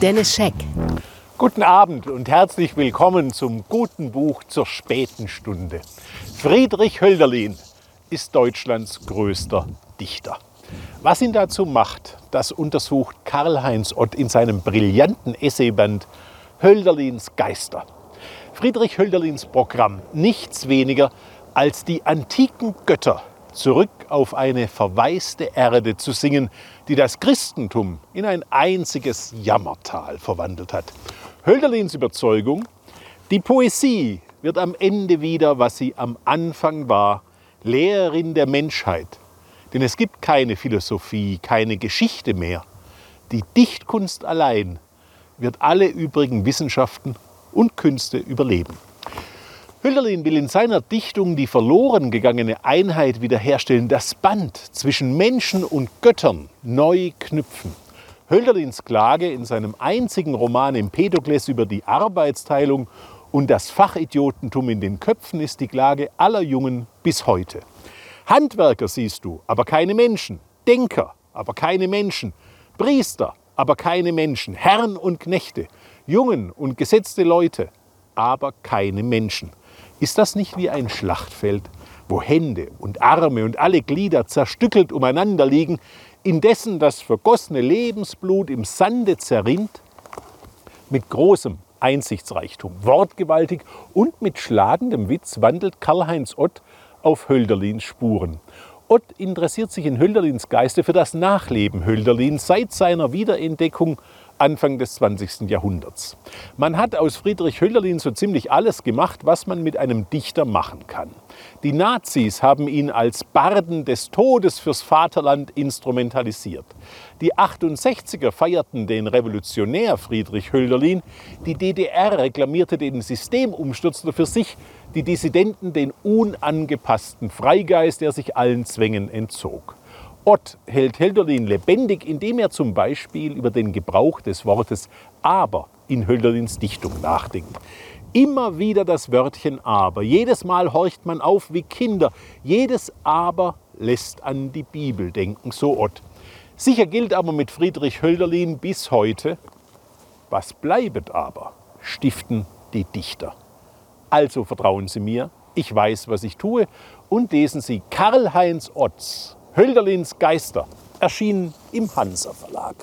Dennis Scheck. Guten Abend und herzlich willkommen zum guten Buch zur späten Stunde. Friedrich Hölderlin ist Deutschlands größter Dichter. Was ihn dazu macht, das untersucht Karl-Heinz Ott in seinem brillanten Essayband Hölderlins Geister. Friedrich Hölderlins Programm nichts weniger als die antiken Götter zurück auf eine verwaiste Erde zu singen, die das Christentum in ein einziges Jammertal verwandelt hat. Hölderlins Überzeugung, die Poesie wird am Ende wieder, was sie am Anfang war, Lehrerin der Menschheit. Denn es gibt keine Philosophie, keine Geschichte mehr. Die Dichtkunst allein wird alle übrigen Wissenschaften und Künste überleben. Hölderlin will in seiner Dichtung die verloren gegangene Einheit wiederherstellen, das Band zwischen Menschen und Göttern neu knüpfen. Hölderlins Klage in seinem einzigen Roman Empedokles über die Arbeitsteilung und das Fachidiotentum in den Köpfen ist die Klage aller Jungen bis heute. Handwerker siehst du, aber keine Menschen. Denker, aber keine Menschen. Priester, aber keine Menschen. Herren und Knechte. Jungen und gesetzte Leute, aber keine Menschen. Ist das nicht wie ein Schlachtfeld, wo Hände und Arme und alle Glieder zerstückelt umeinander liegen, indessen das vergossene Lebensblut im Sande zerrinnt? Mit großem Einsichtsreichtum, wortgewaltig und mit schlagendem Witz wandelt Karl-Heinz Ott auf Hölderlins Spuren. Ott interessiert sich in Hölderlins Geiste für das Nachleben Hölderlins seit seiner Wiederentdeckung Anfang des 20. Jahrhunderts. Man hat aus Friedrich Hölderlin so ziemlich alles gemacht, was man mit einem Dichter machen kann. Die Nazis haben ihn als Barden des Todes fürs Vaterland instrumentalisiert. Die 68er feierten den Revolutionär Friedrich Hölderlin, die DDR reklamierte den Systemumstürzer für sich, die Dissidenten den unangepassten Freigeist, der sich allen Zwängen entzog. Ott hält Hölderlin lebendig, indem er zum Beispiel über den Gebrauch des Wortes aber in Hölderlins Dichtung nachdenkt. Immer wieder das Wörtchen aber. Jedes Mal horcht man auf wie Kinder. Jedes aber lässt an die Bibel denken, so Ott. Sicher gilt aber mit Friedrich Hölderlin bis heute, was bleibet aber, stiften die Dichter. Also vertrauen Sie mir, ich weiß, was ich tue und lesen Sie Karl-Heinz Otts Hölderlins Geister erschienen im Hansa Verlag.